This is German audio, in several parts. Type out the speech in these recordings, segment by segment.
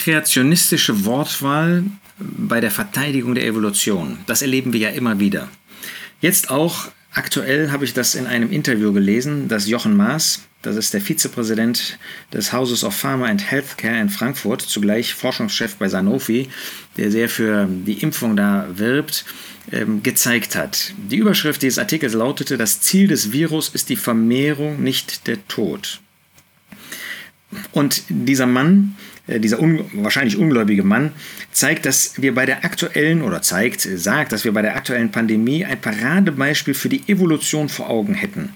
kreationistische Wortwahl bei der Verteidigung der Evolution. Das erleben wir ja immer wieder. Jetzt auch aktuell habe ich das in einem Interview gelesen, dass Jochen Maas, das ist der Vizepräsident des Houses of Pharma and Healthcare in Frankfurt, zugleich Forschungschef bei Sanofi, der sehr für die Impfung da wirbt, ähm, gezeigt hat. Die Überschrift dieses Artikels lautete, das Ziel des Virus ist die Vermehrung, nicht der Tod. Und dieser Mann, dieser un wahrscheinlich ungläubige Mann, zeigt, dass wir bei der aktuellen, oder zeigt, sagt, dass wir bei der aktuellen Pandemie ein Paradebeispiel für die Evolution vor Augen hätten.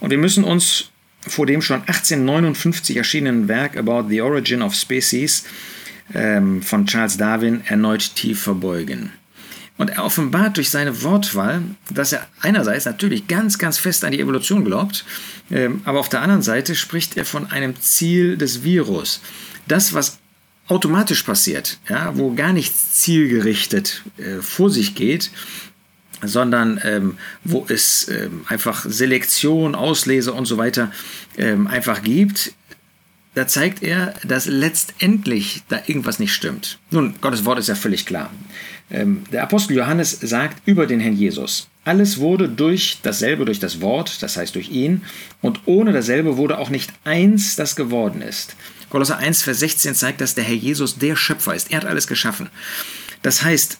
Und wir müssen uns vor dem schon 1859 erschienenen Werk About the Origin of Species ähm, von Charles Darwin erneut tief verbeugen. Und er offenbart durch seine Wortwahl, dass er einerseits natürlich ganz, ganz fest an die Evolution glaubt, ähm, aber auf der anderen Seite spricht er von einem Ziel des Virus. Das, was automatisch passiert, ja, wo gar nichts zielgerichtet äh, vor sich geht, sondern ähm, wo es ähm, einfach Selektion, Auslese und so weiter ähm, einfach gibt, da zeigt er, dass letztendlich da irgendwas nicht stimmt. Nun, Gottes Wort ist ja völlig klar. Ähm, der Apostel Johannes sagt über den Herrn Jesus, alles wurde durch dasselbe, durch das Wort, das heißt durch ihn, und ohne dasselbe wurde auch nicht eins, das geworden ist. Kolosser 1, Vers 16 zeigt, dass der Herr Jesus der Schöpfer ist. Er hat alles geschaffen. Das heißt,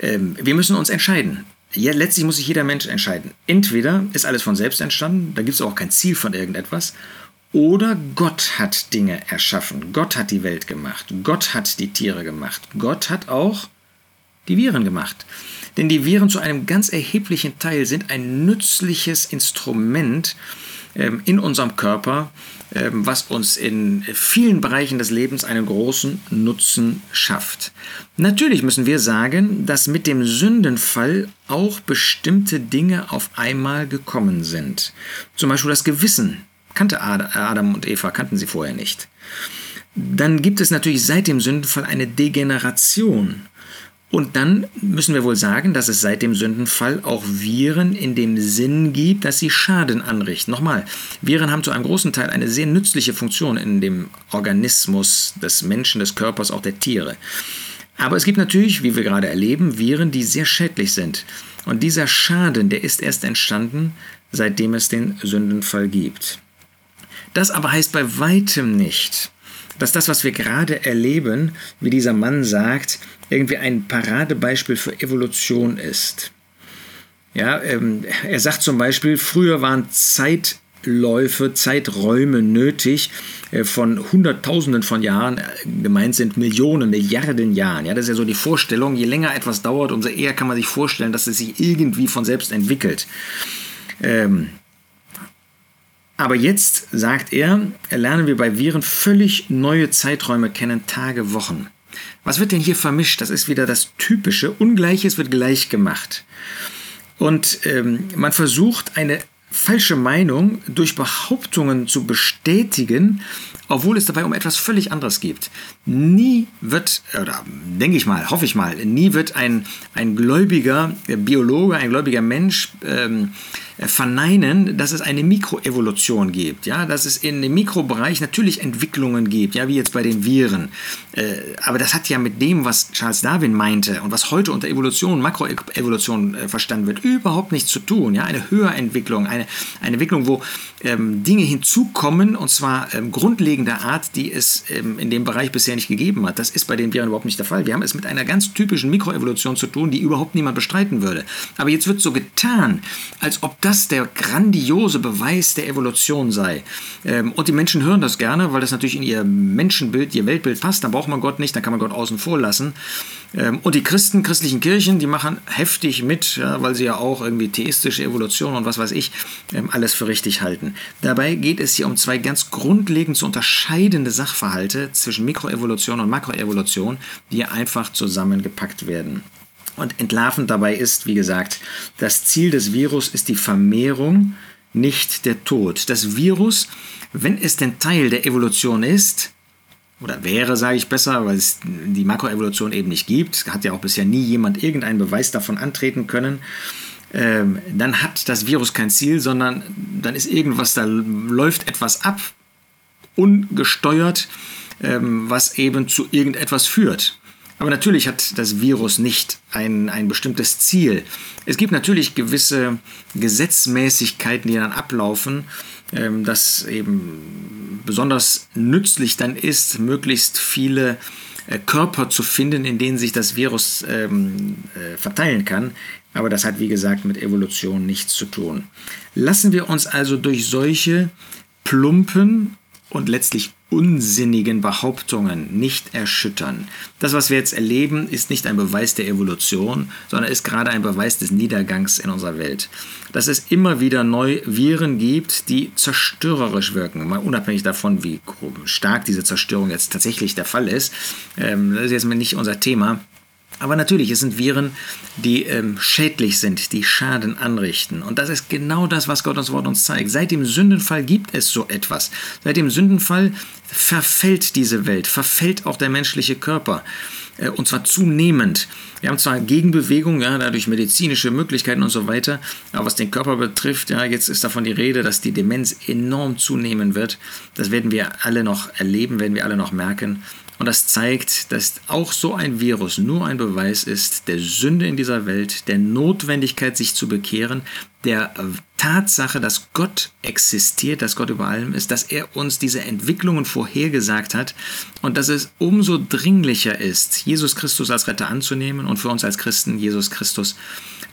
ähm, wir müssen uns entscheiden. Ja, letztlich muss sich jeder Mensch entscheiden. Entweder ist alles von selbst entstanden, da gibt es auch kein Ziel von irgendetwas, oder Gott hat Dinge erschaffen. Gott hat die Welt gemacht. Gott hat die Tiere gemacht. Gott hat auch die Viren gemacht. Denn die Viren zu einem ganz erheblichen Teil sind ein nützliches Instrument ähm, in unserem Körper, ähm, was uns in vielen Bereichen des Lebens einen großen Nutzen schafft. Natürlich müssen wir sagen, dass mit dem Sündenfall auch bestimmte Dinge auf einmal gekommen sind. Zum Beispiel das Gewissen kannte Adam und Eva, kannten sie vorher nicht. Dann gibt es natürlich seit dem Sündenfall eine Degeneration. Und dann müssen wir wohl sagen, dass es seit dem Sündenfall auch Viren in dem Sinn gibt, dass sie Schaden anrichten. Nochmal, Viren haben zu einem großen Teil eine sehr nützliche Funktion in dem Organismus des Menschen, des Körpers, auch der Tiere. Aber es gibt natürlich, wie wir gerade erleben, Viren, die sehr schädlich sind. Und dieser Schaden, der ist erst entstanden, seitdem es den Sündenfall gibt. Das aber heißt bei weitem nicht, dass das, was wir gerade erleben, wie dieser Mann sagt, irgendwie ein Paradebeispiel für Evolution ist. Ja, ähm, er sagt zum Beispiel, früher waren Zeitläufe, Zeiträume nötig äh, von Hunderttausenden von Jahren, äh, gemeint sind Millionen, Milliarden Jahren. Ja, das ist ja so die Vorstellung, je länger etwas dauert, umso eher kann man sich vorstellen, dass es sich irgendwie von selbst entwickelt. Ähm, aber jetzt, sagt er, lernen wir bei Viren völlig neue Zeiträume kennen, Tage, Wochen. Was wird denn hier vermischt? Das ist wieder das Typische. Ungleiches wird gleich gemacht. Und ähm, man versucht eine falsche Meinung durch Behauptungen zu bestätigen, obwohl es dabei um etwas völlig anderes geht. Nie wird, oder denke ich mal, hoffe ich mal, nie wird ein, ein gläubiger Biologe, ein gläubiger Mensch ähm, verneinen, dass es eine Mikroevolution gibt, ja, dass es in dem Mikrobereich natürlich Entwicklungen gibt, ja, wie jetzt bei den Viren. Äh, aber das hat ja mit dem, was Charles Darwin meinte und was heute unter Evolution, Makroevolution äh, verstanden wird, überhaupt nichts zu tun. Ja, eine Höherentwicklung, eine, eine Entwicklung, wo ähm, Dinge hinzukommen und zwar ähm, grundlegender Art, die es ähm, in dem Bereich bisher nicht gegeben hat. Das ist bei den Viren überhaupt nicht der Fall. Wir haben es mit einer ganz typischen Mikroevolution zu tun, die überhaupt niemand bestreiten würde. Aber jetzt wird so getan, als ob das der grandiose Beweis der Evolution sei. Ähm, und die Menschen hören das gerne, weil das natürlich in ihr Menschenbild, ihr Weltbild passt. Da braucht man Gott nicht, da kann man Gott außen vor lassen. Ähm, und die Christen, christlichen Kirchen, die machen heftig mit, weil sie ja auch irgendwie theistische Evolution und was weiß ich, ähm, alles für richtig halten. Dabei geht es hier um zwei ganz grundlegend zu unterscheidende Sachverhalte zwischen Mikroevolution und Makroevolution, die einfach zusammengepackt werden. Und entlarvend dabei ist, wie gesagt, das Ziel des Virus ist die Vermehrung, nicht der Tod. Das Virus, wenn es denn Teil der Evolution ist, oder wäre, sage ich besser, weil es die Makroevolution eben nicht gibt, hat ja auch bisher nie jemand irgendeinen Beweis davon antreten können, ähm, dann hat das Virus kein Ziel, sondern dann ist irgendwas, da läuft etwas ab, ungesteuert ähm, was eben zu irgendetwas führt. Aber natürlich hat das Virus nicht ein, ein bestimmtes Ziel. Es gibt natürlich gewisse Gesetzmäßigkeiten, die dann ablaufen, ähm, das eben besonders nützlich dann ist, möglichst viele äh, Körper zu finden, in denen sich das Virus ähm, äh, verteilen kann. Aber das hat, wie gesagt, mit Evolution nichts zu tun. Lassen wir uns also durch solche plumpen und letztlich unsinnigen Behauptungen nicht erschüttern. Das, was wir jetzt erleben, ist nicht ein Beweis der Evolution, sondern ist gerade ein Beweis des Niedergangs in unserer Welt. Dass es immer wieder neu Viren gibt, die zerstörerisch wirken, mal unabhängig davon, wie stark diese Zerstörung jetzt tatsächlich der Fall ist. Ähm, das ist jetzt nicht unser Thema. Aber natürlich, es sind Viren, die ähm, schädlich sind, die Schaden anrichten. Und das ist genau das, was Gottes Wort uns zeigt. Seit dem Sündenfall gibt es so etwas. Seit dem Sündenfall verfällt diese Welt, verfällt auch der menschliche Körper. Äh, und zwar zunehmend. Wir haben zwar Gegenbewegungen, ja, dadurch medizinische Möglichkeiten und so weiter, aber was den Körper betrifft, ja, jetzt ist davon die Rede, dass die Demenz enorm zunehmen wird. Das werden wir alle noch erleben, werden wir alle noch merken. Und das zeigt, dass auch so ein Virus nur ein Beweis ist der Sünde in dieser Welt, der Notwendigkeit, sich zu bekehren, der Tatsache, dass Gott existiert, dass Gott über allem ist, dass er uns diese Entwicklungen vorhergesagt hat und dass es umso dringlicher ist, Jesus Christus als Retter anzunehmen und für uns als Christen Jesus Christus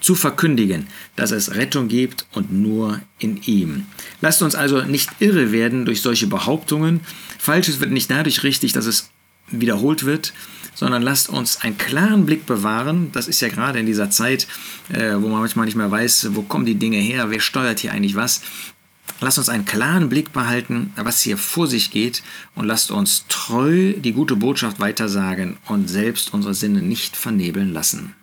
zu verkündigen, dass es Rettung gibt und nur in ihm. Lasst uns also nicht irre werden durch solche Behauptungen. Falsches wird nicht dadurch richtig, dass es wiederholt wird, sondern lasst uns einen klaren Blick bewahren. Das ist ja gerade in dieser Zeit, äh, wo man manchmal nicht mehr weiß, wo kommen die Dinge her, wer steuert hier eigentlich was. Lasst uns einen klaren Blick behalten, was hier vor sich geht und lasst uns treu die gute Botschaft weitersagen und selbst unsere Sinne nicht vernebeln lassen.